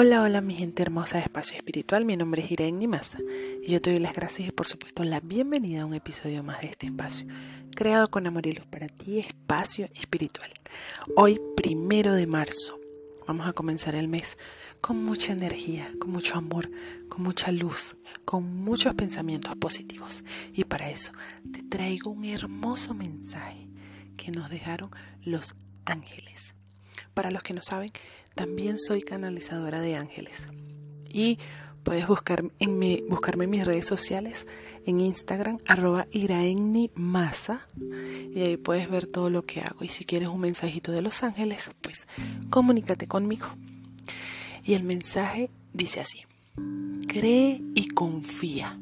Hola, hola mi gente hermosa de Espacio Espiritual, mi nombre es Irene Nimasa y yo te doy las gracias y por supuesto la bienvenida a un episodio más de este espacio, creado con amor y luz para ti, Espacio Espiritual. Hoy, primero de marzo, vamos a comenzar el mes con mucha energía, con mucho amor, con mucha luz, con muchos pensamientos positivos y para eso te traigo un hermoso mensaje que nos dejaron los ángeles. Para los que no saben, también soy canalizadora de ángeles. Y puedes buscar en buscarme en mis redes sociales, en Instagram, arroba Masa, y ahí puedes ver todo lo que hago. Y si quieres un mensajito de los ángeles, pues comunícate conmigo. Y el mensaje dice así, cree y confía.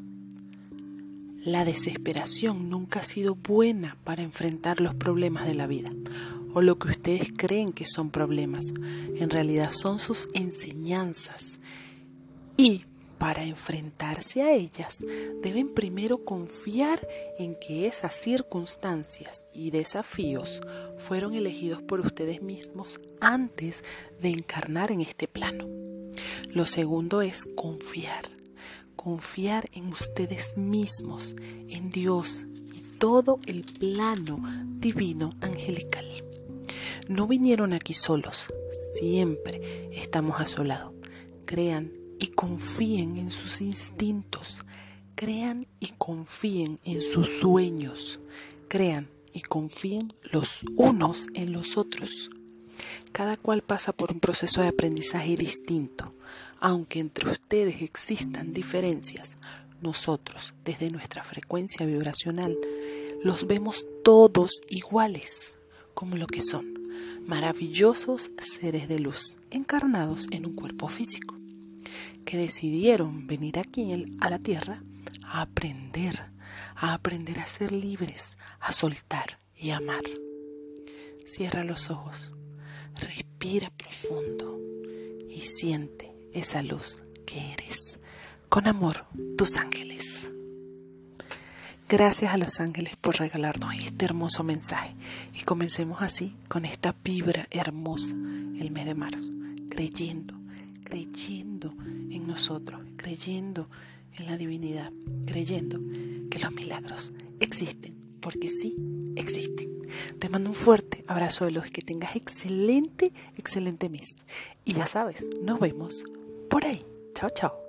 La desesperación nunca ha sido buena para enfrentar los problemas de la vida o lo que ustedes creen que son problemas. En realidad son sus enseñanzas. Y para enfrentarse a ellas, deben primero confiar en que esas circunstancias y desafíos fueron elegidos por ustedes mismos antes de encarnar en este plano. Lo segundo es confiar, confiar en ustedes mismos, en Dios y todo el plano divino angelical. No vinieron aquí solos, siempre estamos a su lado. Crean y confíen en sus instintos, crean y confíen en sus sueños, crean y confíen los unos en los otros. Cada cual pasa por un proceso de aprendizaje distinto. Aunque entre ustedes existan diferencias, nosotros, desde nuestra frecuencia vibracional, los vemos todos iguales, como lo que son maravillosos seres de luz encarnados en un cuerpo físico, que decidieron venir aquí a la tierra a aprender, a aprender a ser libres, a soltar y amar. Cierra los ojos, respira profundo y siente esa luz que eres. Con amor, tus ángeles. Gracias a los ángeles por regalarnos este hermoso mensaje y comencemos así con esta vibra hermosa el mes de marzo, creyendo, creyendo en nosotros, creyendo en la divinidad, creyendo que los milagros existen, porque sí existen. Te mando un fuerte abrazo de luz, que tengas excelente, excelente mes. Y ya sabes, nos vemos por ahí. Chao, chao.